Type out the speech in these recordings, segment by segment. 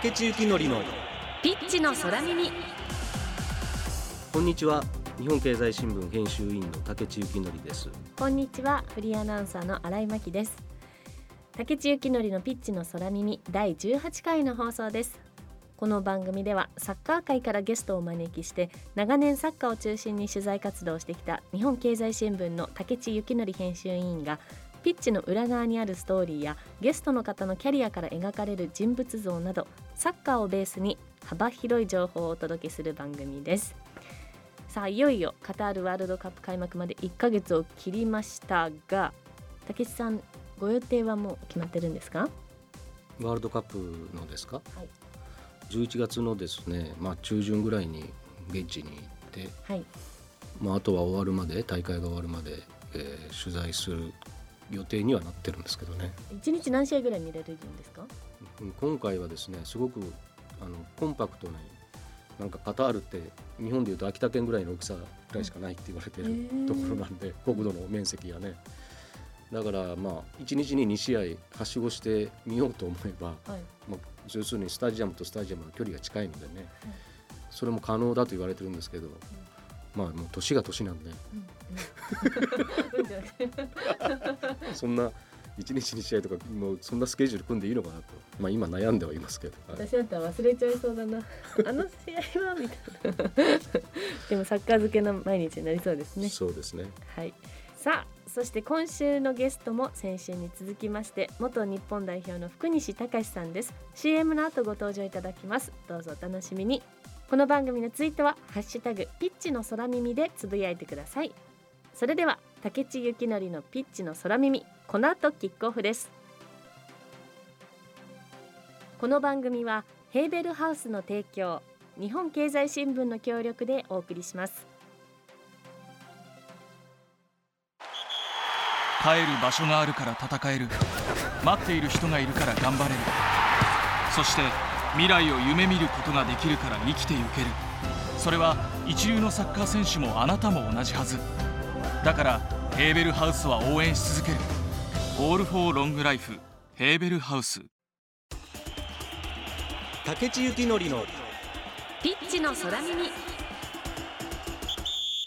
竹地幸典のピッチの空耳。こんにちは。日本経済新聞編集員の竹地幸典です。こんにちは。フリーアナウンサーの新井真希です。竹地幸典のピッチの空耳。第18回の放送です。この番組ではサッカー界からゲストをお招きして長年サッカーを中心に取材活動をしてきた日本経済新聞の竹地幸典編集委員がピッチの裏側にあるストーリーやゲストの方のキャリアから描かれる人物像などサッカーをベースに幅広い情報をお届けする番組です。さあいよいよカタールワールドカップ開幕まで1ヶ月を切りましたが竹内さんご予定はもう決まってるんですか？ワールドカップのですか、はい。11月のですねまあ中旬ぐらいに現地に行ってはい。まああとは終わるまで大会が終わるまで、えー取材する予定にはなってるんですけどね。1日何試合ぐらい見れるんですか？うん今回はですねすごくあのコンパクトになんかカタールって日本でいうと秋田県ぐらいの大きさぐらいしかないって言われてるところなんで国土の面積がね。だからまあ1日に2試合はしごしてみようと思えば、はい。まあ、要するにスタジアムとスタジアムの距離が近いのでね、それも可能だと言われてるんですけど、まあもう年が年なんで。そんな1日2試合とかもうそんなスケジュール組んでいいのかなと、まあ、今悩んではいますけど、はい。私だったら忘れちゃいそうだな。あの試合はみたいな。でもサッカー漬けの毎日になりそうですね。そうですね。はい。さあそして今週のゲストも先週に続きまして元日本代表の福西隆さんです。CM の後ご登場いただきます。どうぞお楽しみにこの番組のツイートはハッシュタグピッチの空耳でつぶやいてください。それでは竹地幸典のピッチの空耳この後キックオフです。この番組はヘーベルハウスの提供日本経済新聞の協力でお送りします。帰る場所があるから戦える。待っている人がいるから頑張れる。そして未来を夢見ることができるから生きてゆける。それは一流のサッカー選手もあなたも同じはず。だからヘーベルハウスは応援し続ける「オール・フォー・ロング・ライフ」ヘーベルハウス。竹地幸典のピッチの空耳。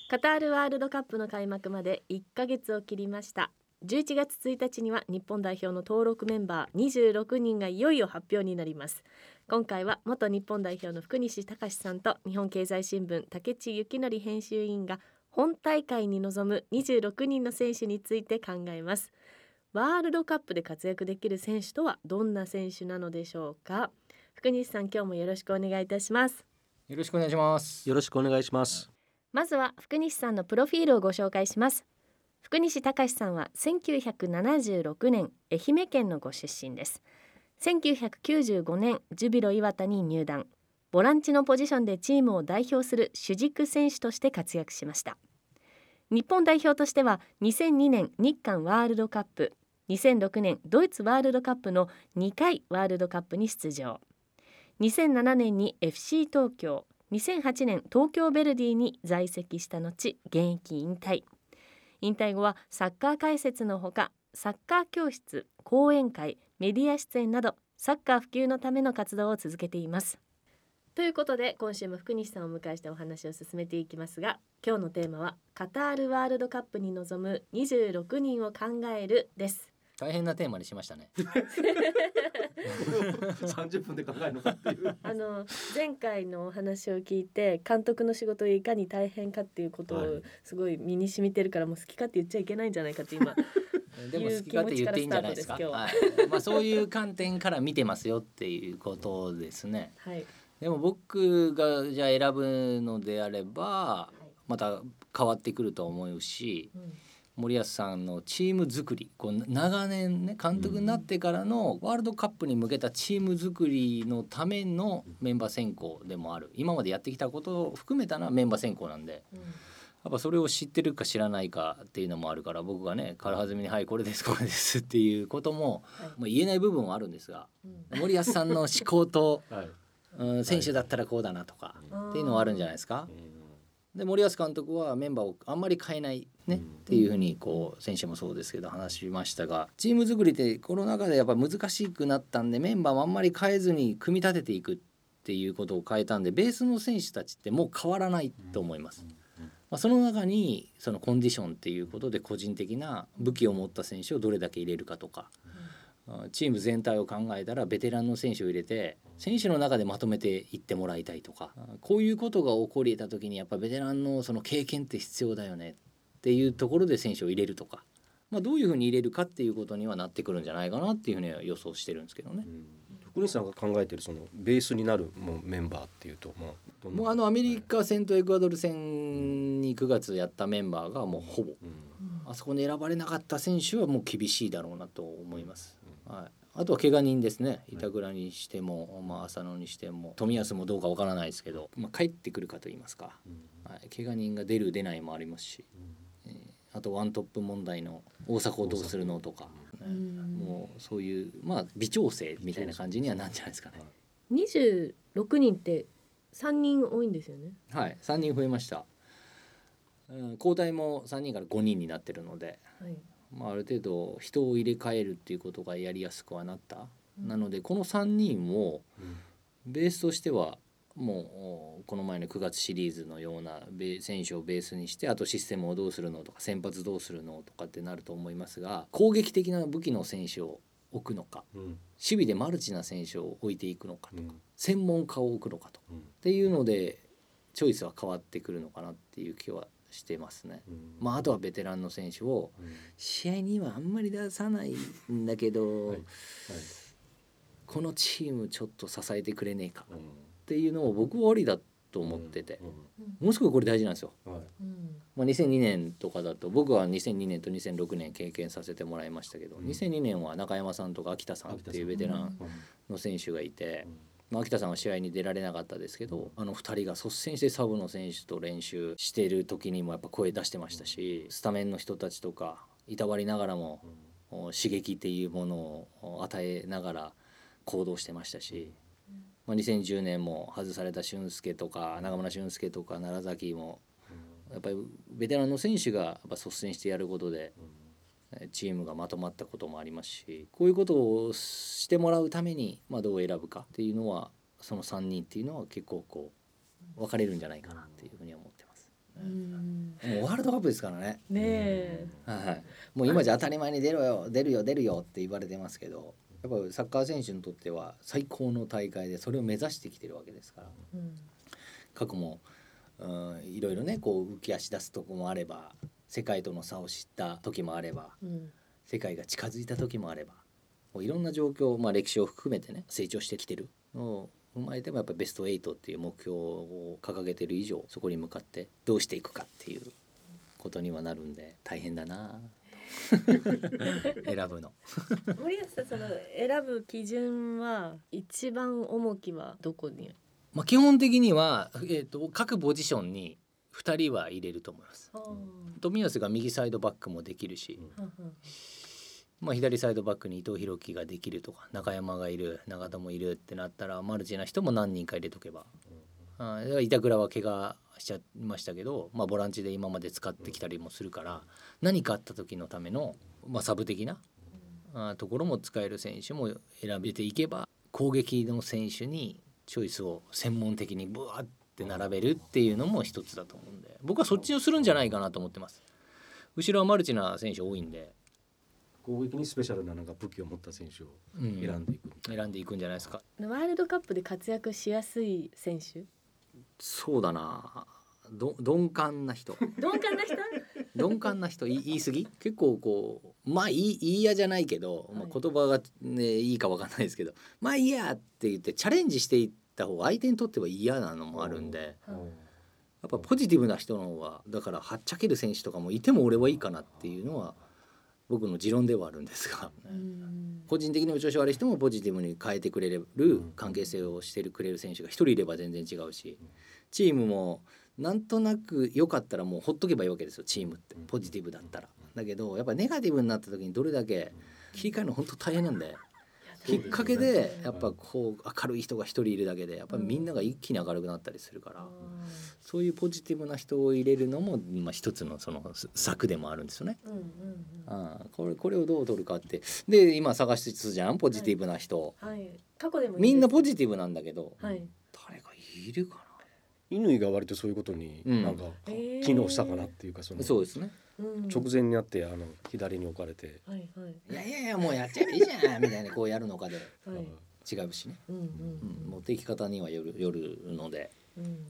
カタールワールドカップの開幕まで1ヶ月を切りました。11月1日には日本代表の登録メンバー26人がいよいよ発表になります今回は元日本代表の福西隆さんと日本経済新聞竹地幸典編集員が本大会に臨む26人の選手について考えます。ワールドカップで活躍できる選手とはどんな選手なのでしょうか？福西さん今日もよろしくお願いいたします。よろしくお願いします。よろしくお願いします。まずは福西さんのプロフィールをご紹介します。福西隆さんは1976年愛媛県のご出身です1995年ジュビロ磐田に入団。ボランチのポジションでチームを代表する主軸選手として活躍しました。日本代表としては2002年日韓ワールドカップ。2006年ドイツワールドカップの2回ワールドカップに出場。2007年に FC 東京。2008年東京ヴェルディに在籍した後現役引退。引退後はサッカー解説のほかサッカー教室講演会メディア出演などサッカー普及のための活動を続けています。ということで今週も福西さんをお迎えしてお話を進めていきますが今日のテーマはカタールワールドカップに臨む26人を考えるです。大変なテーマにしましたね。30分で考えるのかっていう。あの前回のお話を聞いて監督の仕事がいかに大変かっていうことをはい。すごい身に染みてるからもう好き勝手言っちゃいけないんじゃないかって今でも好き勝手言っていいんじゃないですか？いう気持ちからは。い、まあそういう観点から見てますよっていうことですね。はい。でも僕がじゃあ選ぶのであればまた変わってくると思うしうん。森保さんのチーム作りこう長年ね監督になってからのワールドカップに向けたチーム作りのためのメンバー選考でもある。今までやってきたことを含めたなメンバー選考なんで。うんやっぱそれを知ってるか知らないかっていうのもあるから僕がね軽はずみに「はいこれですこれです」っていうことも、はい。まあ、言えない部分はあるんですがうん。森保さんの思考と、はい。うん、選手だったらこうだなとかっていうのはあるんじゃないですか。で森保監督はメンバーをあんまり変えないね、っていうふうにこう選手もそうですけど話しましたがチーム作りってこの中でやっぱ難しくなったんでメンバーもあんまり変えずに組み立てていくっていうことを変えたんでベースの選手たちってもう変わらないと思います。まあ、その中にそのコンディションっていうことで個人的な武器を持った選手をどれだけ入れるかとか、あチーム全体を考えたらベテランの選手を入れて選手の中でまとめていってもらいたいとかあこういうことが起こり得た時にやっぱベテランのその経験って必要だよねっていうところで選手を入れるとか、まあ、どういうふうに入れるかっていうことにはなってくるんじゃないかなっていうふうには予想してるんですけどね。福西さんが考えてるそのベースになるもうメンバーっていうと、まあ、もうあのアメリカ戦とエクアドル戦に9月やったメンバーがもうほぼうん。あそこに選ばれなかった選手はもう厳しいだろうなと思います。はい、あとは怪我人ですね。板倉にしても、まあ、浅野にしても冨安もどうかわからないですけど、まあ、帰ってくるかと言いますか、はい、怪我人が出る出ないもありますし、えーあとワントップ問題の大迫をどうするのとか、ねもうそういうまあ微調整みたいな感じにはなんじゃないですかね。26人って3人多いんですよね。はい、3人増えました。うん、交代も3人から5人になってるので、はい。まあ、ある程度人を入れ替えるっていうことがやりやすくはなった、なのでこの3人をベースとしてはもうおこの前の9月シリーズのようなベ選手をベースにしてあとシステムをどうするのとか先発どうするのとかってなると思いますが攻撃的な武器の選手を置くのかうん。守備でマルチな選手を置いていくのかとかうん。専門家を置くのかとうん。っていうのでチョイスは変わってくるのかなっていう気はしてますね。うん。まあ、あとはベテランの選手をうん。試合にはあんまり出さないんだけど、はい。はい。このチームちょっと支えてくれねえかっうんていうのを僕はありだと思ってて、うんものすごいこれ大事なんですよ。はい。まあ、2002年とかだと僕は2002年と2006年経験させてもらいましたけど、うん。2002年は中山さんとか秋田さんっていうベテランの選手がいて、まあ、秋田さんは試合に出られなかったですけどあの2人が率先してサブの選手と練習してる時にもやっぱ声出してましたしスタメンの人たちとかいたわりながらもお刺激っていうものを与えながら行動してましたし、まあ、2010年も外された俊介とか長村俊介とか楢崎もやっぱりベテランの選手がやっぱ率先してやることでえチームがまとまったこともありますしこういうことをしてもらうために、まあ、どう選ぶかっていうのはその3人っていうのは結構こう分かれるんじゃないかなっていうふうには思ってます。うんもうワールドカップですからね、ねえ。はい、もう今じゃ当たり前に出ろよ出るよ出るよって言われてますけどやっぱサッカー選手にとっては最高の大会でそれを目指してきてるわけですから。うん過去も、うん、いろいろねこう浮き足出すとこもあれば世界との差を知った時もあればうん。世界が近づいた時もあればもういろんな状況、まあ、歴史を含めてね成長してきてる。のを踏まえてもやっぱりベスト8っていう目標を掲げてる以上そこに向かってどうしていくかっていうことにはなるんで大変だな 選ぶの。森保さんその選ぶ基準は一番重きはどこに？まあ、基本的には、えー、と各ポジションに2人は入れると思います。冨安が右サイドバックもできるし、まあ、左サイドバックに伊藤洋樹ができるとか中山がいる長田もいるってなったらマルチな人も何人か入れとけば、あだから板倉は怪我しちゃいましたけど、まあ、ボランチで今まで使ってきたりもするから何かあった時のための、まあ、サブ的なあところも使える選手も選べていけば攻撃の選手にチョイスを専門的にブワーって並べるっていうのも一つだと思うんで僕はそっちをするんじゃないかなと思ってます。後ろはマルチな選手多いんで、攻撃にスペシャルななんか武器を持った選手をうん選んでいく、選んでいくんじゃないですか。ワールドカップで活躍しやすい選手そうだな。ど 鈍感な人。鈍感な人？鈍感な人言い言い過ぎ？結構こうまあいい言いやじゃないけど、まあ、はい言葉が、ね、いいかわかんないですけどまあいいやって言ってチャレンジしていった方が相手にとっては嫌なのもあるんで。うん。やっぱポジティブな人の方がだからはっちゃける選手とかもいても俺はいいかなっていうのは僕の持論ではあるんですが。うん個人的にお調子悪い人もポジティブに変えてくれる関係性をしてくれる選手が一人いれば全然違うしチームもなんとなく良かったらもうほっとけばいいわけですよチームってポジティブだったら。だけどやっぱネガティブになった時にどれだけ切り替えるの本当大変なんできっかけでやっぱこう明るい人が一人いるだけでやっぱりみんなが一気に明るくなったりするから、そういうポジティブな人を入れるのも、まあ、一つのその策でもあるんですよね。うんうんうん。ああこれこれをどう取るかって。で今探しつつじゃんポジティブな人、はい。過去でもいいです。みんなポジティブなんだけど、はい。誰がいるか乾が割とそういうことにうん。なんか機能したかなっていうかその。なそうですね。うん直前にあってあの左に置かれて。はいはい。いやいやいやもうやっちゃえばいいじゃんみたいなこうやるのかで。はい。違うしね、うんうんうん、持っていき方にはよるよるので。うん。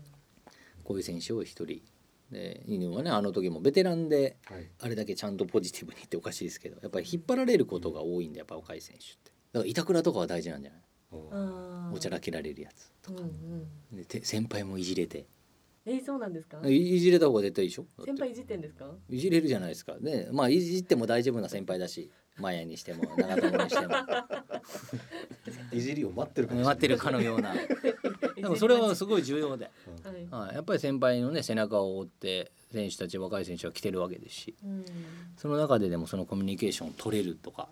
こういう選手を一人。で犬はねあの時もベテランではい。あれだけちゃんとポジティブにっておかしいですけどやっぱり引っ張られることが多いんでやっぱ若い選手って。だから板倉とかは大事なんじゃない？おちゃらけられるやつうんうん。でて先輩もいじれてえーそうなんですか？いいじれた方が絶対いいでしょ？先輩いじってんですか？いじれるじゃないですか。ねまあいじっても大丈夫な先輩だしマヤにしても長友にしても。いじりを待ってるかもしれない待ってるかのような。でもそれはすごい重要で、はい。はい、やっぱり先輩のね背中を追って選手たち若い選手は来てるわけですし。うん。その中ででもそのコミュニケーションを取れるとか、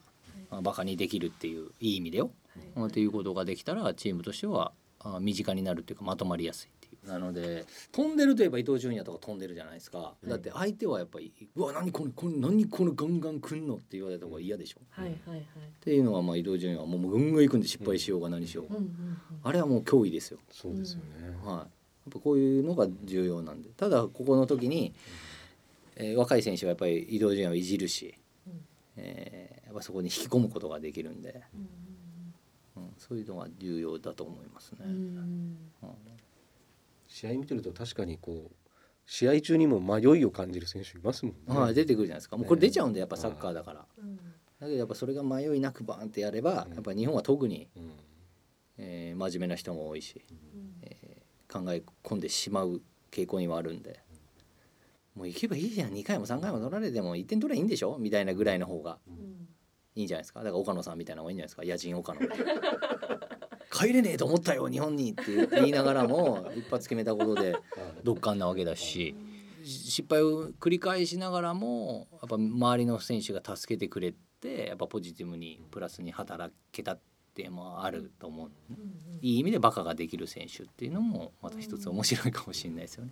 まあ、バカにできるっていういい意味でよ、はい。っていうことができたらチームとしてはあ身近になるっていうかまとまりやすい。なので飛んでるといえば伊東純也とか飛んでるじゃないですか、だって相手はやっぱり「うわ何これこれ何これガンガン来んの?」って言われた方が嫌でしょ、はいはいはい。っていうのはまあ伊東純也はもうガンガン行くんで失敗しようが何しようが、うんうんあれはもう脅威ですよ。そうですよね、はい、やっぱこういうのが重要なんで。ただここの時に、えー若い選手はやっぱり移動順位をいじるし、うん。えーやっぱそこに引き込むことができるんで、うん。うん、そういうのが重要だと思いますね。うんうん。うん試合見てると確かにこう試合中にも迷いを感じる選手いますもんね、はい、出てくるじゃないですか。もうこれ出ちゃうんでやっぱサッカーだから。うん。だけどやっぱそれが迷いなくバーンってやれば、うん。やっぱ日本は特に、うん。えー真面目な人も多いし、うん。えー考え込んでしまう傾向にはあるんで。もう行けばいいじゃん。2回も3回も取られても1点取ればいいんでしょ？みたいなぐらいの方がうん。いいんじゃないですか？だから岡野さんみたいなのがいいんじゃないですか？野人岡野 帰れねえと思ったよ日本にって言いながらも一発決めたことで独感なわけだし失敗を繰り返しながらもやっぱ周りの選手が助けてくれてやっぱポジティブにプラスに働けたっていうのもあると思ういい意味でバカができる選手っていうのもまた一つ面白いかもしれないですよね。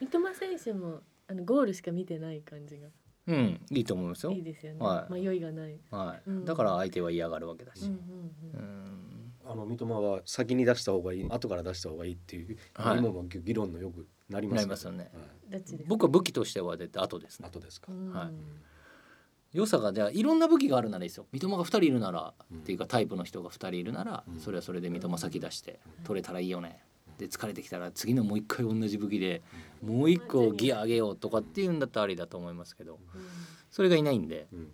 三笘選手もあのゴールしか見てない感じが。うん、いいと思いますよ。いい。ですよね、はい。迷いがない、はい、うん。だから相手は嫌がるわけだし。うんうんううんんあの三笘は先に出した方がいい後から出した方がいいっていう、はい。今も議論のよくなりますなりますよね。はい。僕は武器としては絶対後ですね。後ですか、うん。はい良さがじゃあいろんな武器があるならいいですよ。三笘が2人いるなら、うん。っていうかタイプの人が2人いるなら、うん。それはそれで三笘先出して取れたらいいよね、で疲れてきたら次のもう一回同じ武器でもう一個ギア上げようとかっていうんだったらありだと思いますけどうん。それがいないんでうん。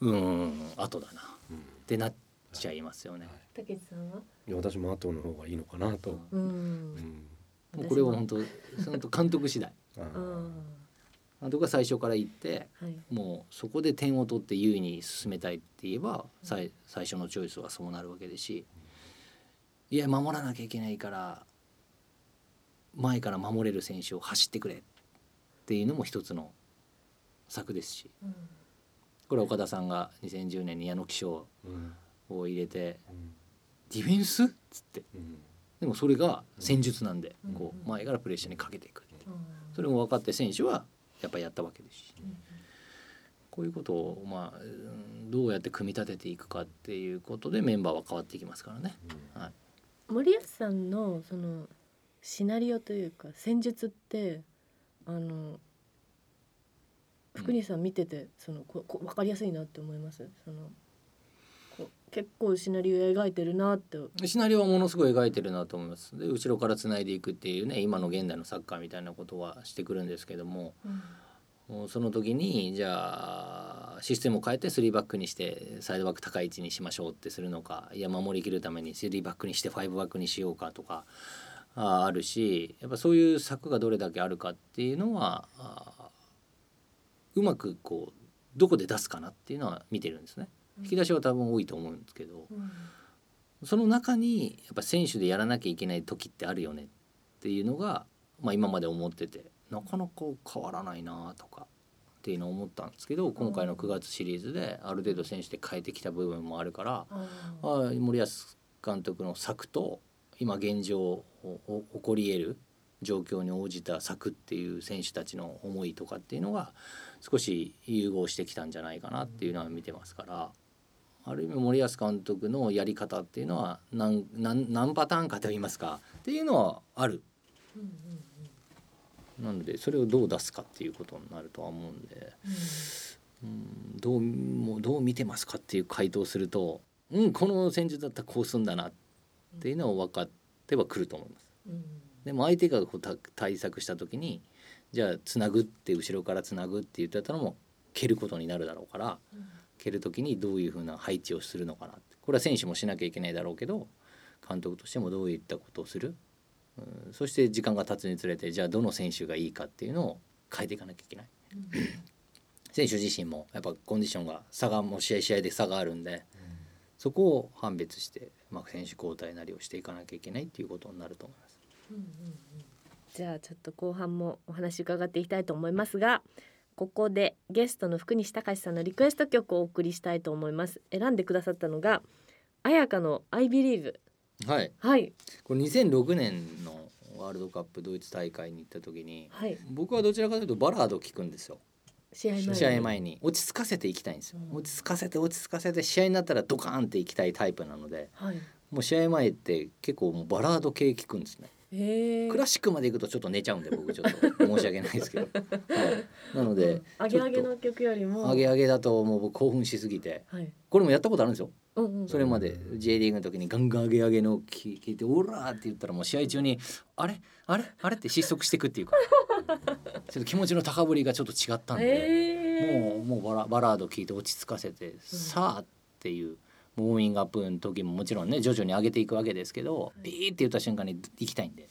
うーん後だな。っうん。てなっちゃいますよね。たけしさんは？いや私も後の方がいいのかなと、うん。うん。もうこれは本当本当監督次第。監督が最初から言ってはい。もうそこで点を取って優位に進めたいって言えば最最初のチョイスはそうなるわけですし。いや守らなきゃいけないから前から守れる選手を走ってくれっていうのも一つの策ですし。うん。これは岡田さんが2010年に矢野騎賞うんを入れてうん。ディフェンス？っつって。うん。でもそれが戦術なんでうん。こう前からプレッシャーにかけていくそれも分かって選手はやっぱりやったわけですし。うん。こういうことをまあうんどうやって組み立てていくかっていうことでメンバーは変わっていきますからね。はい。森保さんのそのシナリオというか戦術ってあの福西さん見ててそのここ分かりやすいなって思います？その結構シナリオ描いてるなってシナリオはものすごい描いてるなと思います。で後ろからつないでいくっていうね今の現代のサッカーみたいなことはしてくるんですけどももうその時にじゃあシステムを変えて3バックにしてサイドバック高い位置にしましょうってするのかいや守りきるために3バックにして5バックにしようかとかああるしやっぱそういう策がどれだけあるかっていうのはあうまくこうどこで出すかなっていうのは見てるんですね。引き出しは多分多いと思うんですけど、その中にやっぱ選手でやらなきゃいけない時ってあるよねっていうのが、まあ、今まで思っててなかなか変わらないなとかっっていうのを思ったんですけど今回の9月シリーズである程度選手で変えてきた部分もあるからあー森保監督の策と今現状を起こり得る状況に応じた策っていう選手たちの思いとかっていうのが少し融合してきたんじゃないかなっていうのは見てますから。ある意味森保監督のやり方っていうのは何何何パターンかと言いますかっていうのはある。なのでそれをどう出すかっていうことになるとは思うんで、うん、どうもうどう見てますかっていう回答をすると、うん、この戦術だったらこうすんだなっていうのを分かってはくると思います。でも相手がこうた対策した時にじゃあつなぐって後ろからつなぐって言ってたのも蹴ることになるだろうから、蹴る時にどういうふうな配置をするのかなって。これは選手もしなきゃいけないだろうけど監督としてもどういったことをする、うん、そして時間が経つにつれてじゃあどの選手がいいかっていうのを変えていかなきゃいけない。選手自身もやっぱコンディションが差がもう試合試合で差があるんで、そこを判別して、まあ、選手交代なりをしていかなきゃいけないっていうことになると思います。じゃあちょっと後半もお話伺っていきたいと思いますがここでゲストの福西隆さんのリクエスト曲をお送りしたいと思います。選んでくださったのが綾香の I Believe はい、はい。これ2006年のワールドカップドイツ大会に行った時にはい。僕はどちらかというとバラードを聴くんですよ。試合前に。試合前に。落ち着かせていきたいんですよ。うん。落ち着かせて落ち着かせて試合になったらドカーンっていきたいタイプなのではい。もう試合前って結構もうバラード系聴くんですねクラシックまで行くとちょっと寝ちゃうんで僕ちょっと。申し訳ないですけど、はい、なのでアゲアゲの曲よりも。上げ上げだともう僕興奮しすぎて。はい。これもやったことあるんですよ。うんうん。それまで。J リーグの時にガンガン上げ上げの聞聞いて「オラ!」って言ったらもう試合中に「あれ？あれ？あれ?」って失速していくっていうか。ちょっと気持ちの高ぶりがちょっと違ったんで、もうもうバラバラード聞いて落ち着かせて、さあっていうウォーミングアップの時ももちろんね徐々に上げていくわけですけど、ピーって言った瞬間に行きたいんで、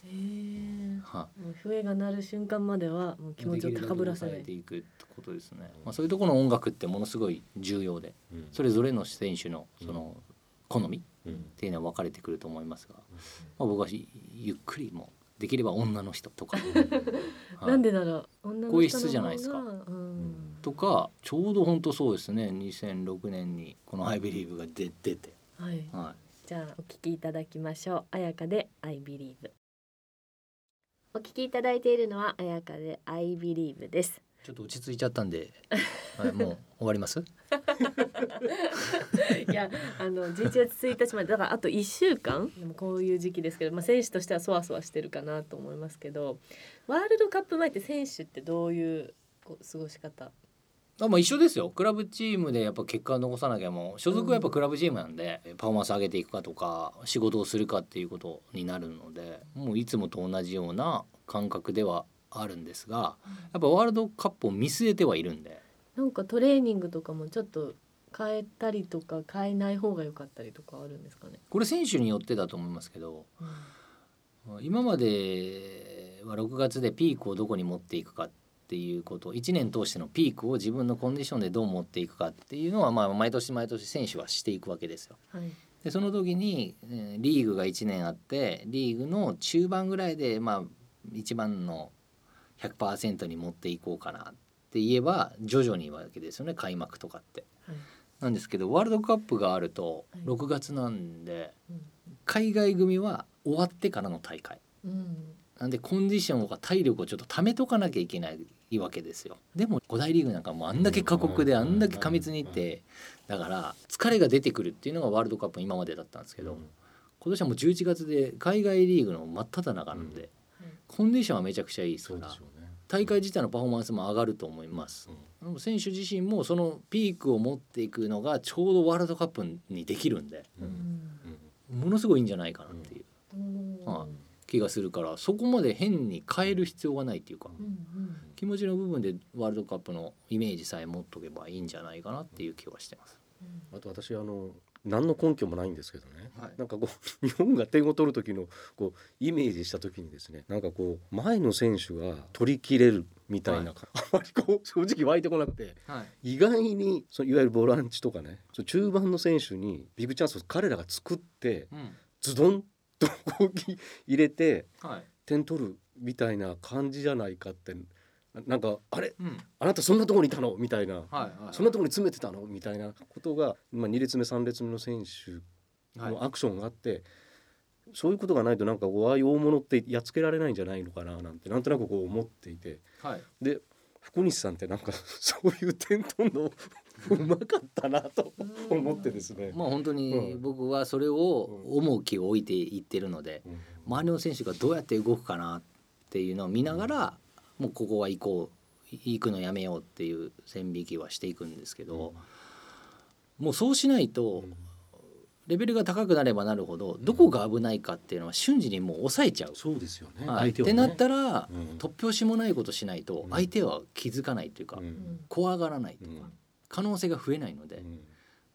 はもう笛が鳴る瞬間まではもう気持ちを高ぶらせない。できるだけ抑えていくってことですね、まあ、そういうところの音楽ってものすごい重要でうん。それぞれの選手のその好みっうん。ていうのは分かれてくると思いますが、まあ、僕はゆっくりもできれば女の人とか、はい。なんでなら女の人の方が声質じゃないですか。うんとかちょうど本当そうですね。2006年にこの「IBELIEVE」が出出て、はい。はじゃあお聞きいただきましょう。彩香で I believe お聞きいただいているのは彩香で I believe です。い、ちょっと落ち着いちゃったんで、はい、もう終わります？いやあの11月1日まで。だからあと1週間？でもこういう時期ですけど、まあ、選手としてはそわそわしてるかなと思いますけどワールドカップ前って選手ってどういうこう過ごし方あまあ一緒ですよ。クラブチームでやっぱ結果を残さなきゃもう所属はやっぱクラブチームなんで、パフォーマンス上げていくかとか仕事をするかっていうことになるのでもういつもと同じような感覚ではあるんですがやっぱワールドカップを見据えてはいるんで。なんかトレーニングとかもちょっと変えたりとか変えない方が良かったりとかあるんですかね、これ選手によってだと思いますけど今までは6月でピークをどこに持っていくかっていうこと1年通してのピークを自分のコンディションでどう持っていくかっていうのはまあ毎年毎年選手はしていくわけですよ。はいでその時に、えーリーグが1年あってリーグの中盤ぐらいでまあ一番の100%に持っていこうかなって言えば徐々にわけですよね開幕とかって。はいなんですけどワールドカップがあるとはい6月なんでうん海外組は終わってからの大会。うんなんでコンディションとか体力をちょっと貯めとかなきゃいけないわけですよ。でも5大リーグなんかもうあんだけ過酷でうんあんだけ過密にいってだから疲れが出てくるっていうのがワールドカップの今までだったんですけど、今年はもう11月で海外リーグの真っ只中なんで、はいコンディションはめちゃくちゃいいですから。大会自体のパフォーマンスも上がると思います。でも選手自身もそのピークを持っていくのがちょうどワールドカップにできるんでううん。んものすごいいいんじゃないかなっていう。うん。はい気がするからそこまで変に変える必要がないっていうか。気持ちの部分でワールドカップのイメージさえ持っとけばいいんじゃないかなっていう気はしてます。あと私あの何の根拠もないんですけどね、はいなんかこう 日本が点を取る時のこうイメージした時にですねなんかこう前の選手が取り切れるみたいな、はいあまりこう 正直湧いてこなくてはい。意外にそのいわゆるボランチとかねその中盤の選手にビッグチャンスを彼らが作ってうん。ズドンと 入れてはい。点取るみたいな感じじゃないかってなんかあれうん。あなたそんなところにいたの？みたいな、はいはい。そんなところに詰めてたの？みたいなことが、まあ、2列目3列目の選手はい。のアクションがあって、そういうことがないとなんかこうああいう大物ってやっつけられないんじゃないのかななんてなんとなくこう思っていて。はい。で福西さんってなんか そういう点取るのうまかったなと思ってですね。まあ本当にうん。僕はそれを重きを置いていってるのでうん。周りの選手がどうやって動くかなっていうのを見ながらもうここは行こう行くのやめようっていう線引きはしていくんですけどもうそうしないとレベルが高くなればなるほどどこが危ないかっていうのは瞬時にもう抑えちゃう。そうですよね。はい、相手はね。ってなったらうん。突拍子もないことしないとうん。相手は気づかないというかうん。怖がらないとうん。か可能性が増えないのでうん。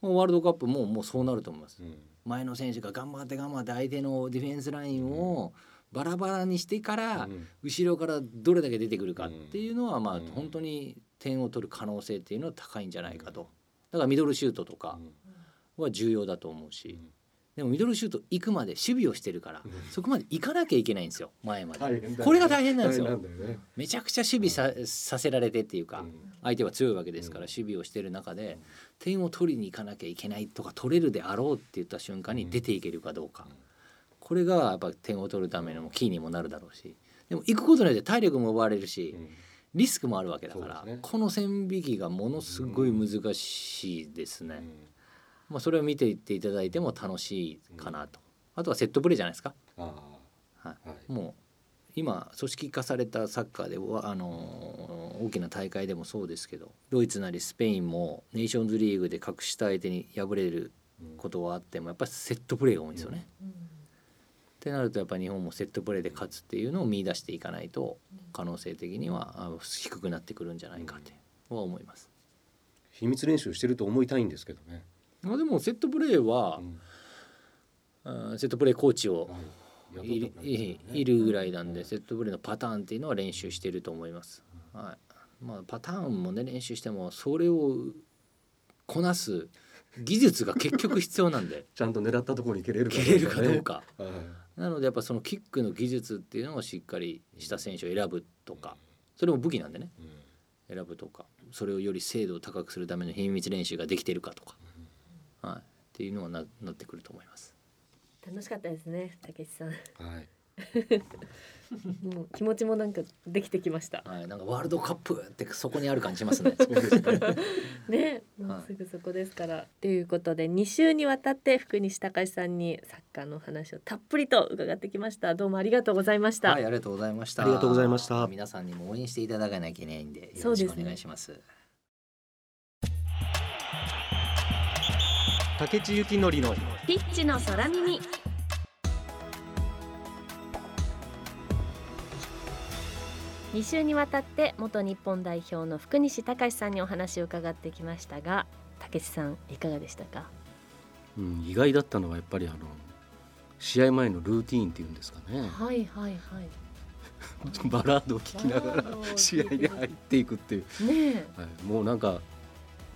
もうワールドカップももうそうなると思います。うん。前の選手が頑張って頑張って相手のディフェンスラインをバラバラにしてからうん。後ろからどれだけ出てくるかっていうのはまあうん。本当に点を取る可能性っていうのは高いんじゃないかと。だからミドルシュートとかは重要だと思うし。でもミドルシュート行くまで守備をしてるからうん。そこまで行かなきゃいけないんですよ前まで。これが大変なんですよ。めちゃくちゃ守備ささせられてっていうかうん。相手は強いわけですからうん。守備をしてる中で点を取りに行かなきゃいけないとか取れるであろうって言った瞬間に出ていけるかどうか。うんこれがやっぱ点を取るためのキーにもなるだろうしでも行くことによって体力も奪われるしうん。リスクもあるわけだから、ね。この線引きがものすごい難しいですね、うん。まあ、それを見ていっていただいても楽しいかなと、あとはセットプレーじゃないですか、あはい。い、もう今組織化されたサッカーでわあのー大きな大会でもそうですけどドイツなりスペインもネーションズリーグで格下相手に敗れることはあってもやっぱりセットプレーが多いんですよね。ってなるとやっぱり日本もセットプレーで勝つっていうのを見出していかないと可能性的にはあ低くなってくるんじゃないかっては思います。秘密練習してると思いたいんですけどね。まあでもセットプレーはう、んうんセットプレーコーチをはいいるいいるぐらいなんでセットプレーのパターンっていうのは練習してると思います。はい。まあパターンもね練習してもそれをこなす技術が結局必要なんで ちゃんと狙ったところに蹴れるか蹴れるかどうか。はいなのでやっぱそのキックの技術っていうのをしっかりした選手を選ぶとかそれも武器なんでね。うん。選ぶとかそれをより精度を高くするための秘密練習ができてるかとか、はい、っていうのはななってくると思います。楽しかったですね、たけしさん。はい もう気持ちもなんかできてきました。はい、なんかワールドカップってそこにある感じしますね。ね、もうすぐそこですから。ということで2週にわたって福西隆さんにサッカーの話をたっぷりと伺ってきました。どうもありがとうございました。はい、ありがとうございました。ありがとうございました皆さんにも応援していただかなきゃいけないんで、よろしくお願いします。竹地幸典のピッチの空耳。2週にわたって元日本代表の福西隆さんにお話を伺ってきましたが、たけしさんいかがでしたか？うん、意外だったのはやっぱりあの試合前のルーティーンっていうんですかねはいはいはい。バラードを聴きながら試合に入っていくっていう、ねはい、もうなんか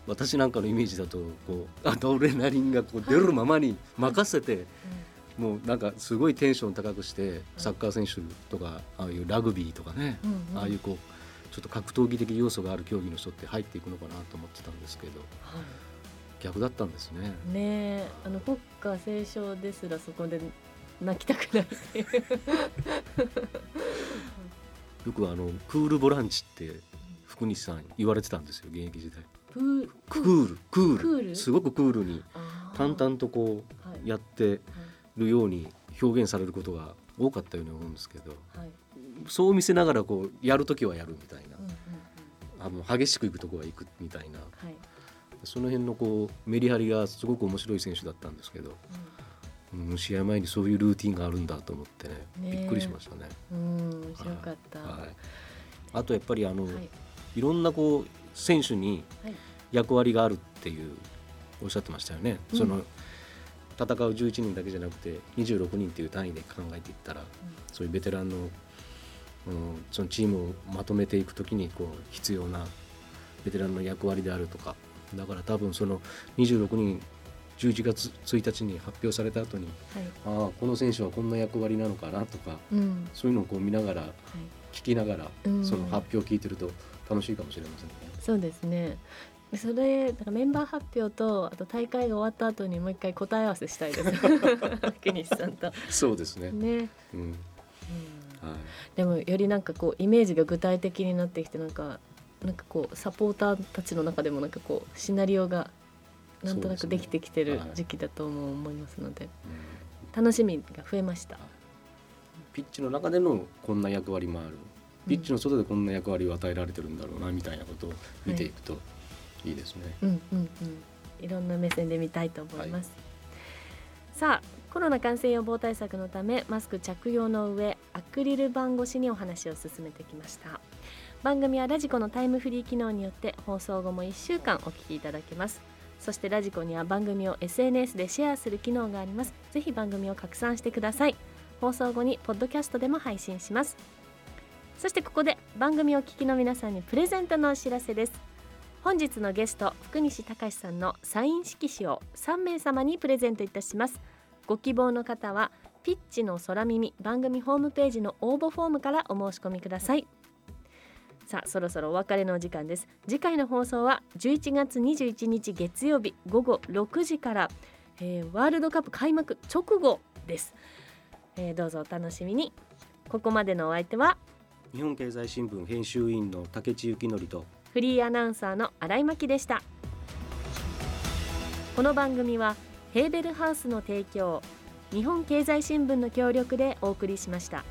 私なんかのイメージだとこうアドレナリンがこう出るままに任せて、え。もうなんかすごいテンション高くしてサッカー選手とかああいうラグビーとかね、うんうん。ああいうこうちょっと格闘技的要素がある競技の人って入っていくのかなと思ってたんですけどはい。逆だったんですね。ねえあの国歌斉唱ですらそこで泣きたくない よくあのクールボランチって福西さん言われてたんですよ現役時代。クールクール。クール？すごくクールに淡々とこはい。うやってるように表現されることが多かったように思うんですけどはい。そう見せながらこうやる時はやるみたいな。うんうんうん。あの激しくいくとこは行くみたいな。はい。その辺のこうメリハリがすごく面白い選手だったんですけど、うん、試合前にそういうルーティンがあるんだと思ってねねえ。びっくりしましたね。うんうん面白かった。はい、あとやっぱりあの、はい。い、ろんなこう選手にはい。役割があるっていうおっしゃってましたよね。うん。その戦う11人だけじゃなくて26人っていう単位で考えていったら、そういうベテランの、うん、そのチームをまとめていくときにこう必要なベテランの役割であるとかだから多分その26人11月1日に発表された後にはい。ああこの選手はこんな役割なのかなとかうん。そういうのをこう見ながらはい。聞きながら、うん。その発表を聞いてると楽しいかもしれませんね。そうですねそれなんかメンバー発表とあと大会が終わった後にもう一回答え合わせしたいです。福西さんと。そうですね。ね、うん、うん。はい。でもよりなんかこうイメージが具体的になってきてなんかなんかこうサポーターたちの中でもなんかこうシナリオがなんとなくできてきてる時期だと思う思いますので。うん。楽しみが増えました。ピッチの中でのこんな役割もある。ピッチの外でこんな役割を与えられてるんだろうなみたいなことを見ていくといいですね。うんうんうん、いろんな目線で見たいと思います。さあコロナ感染予防対策のためマスク着用の上アクリル板越しにお話を進めてきました。番組はラジコのタイムフリー機能によって放送後も1週間お聞きいただけます。そしてラジコには番組を SNS でシェアする機能があります。ぜひ番組を拡散してください。放送後にポッドキャストでも配信します。そしてここで番組をお聞きの皆さんにプレゼントのお知らせです本日のゲスト福西隆さんのサイン色紙を3名様にプレゼントいたします。ご希望の方はピッチの空耳番組ホームページの応募フォームからお申し込みください。さあそろそろお別れのお時間です。次回の放送は11月21日月曜日午後6時から、えーワールドカップ開幕直後です、えーどうぞお楽しみに。ここまでのお相手は日本経済新聞編集員の竹地幸則とフリーアナウンサーの新井真希でしたこの番組はヘーベルハウスの提供日本経済新聞の協力でお送りしました。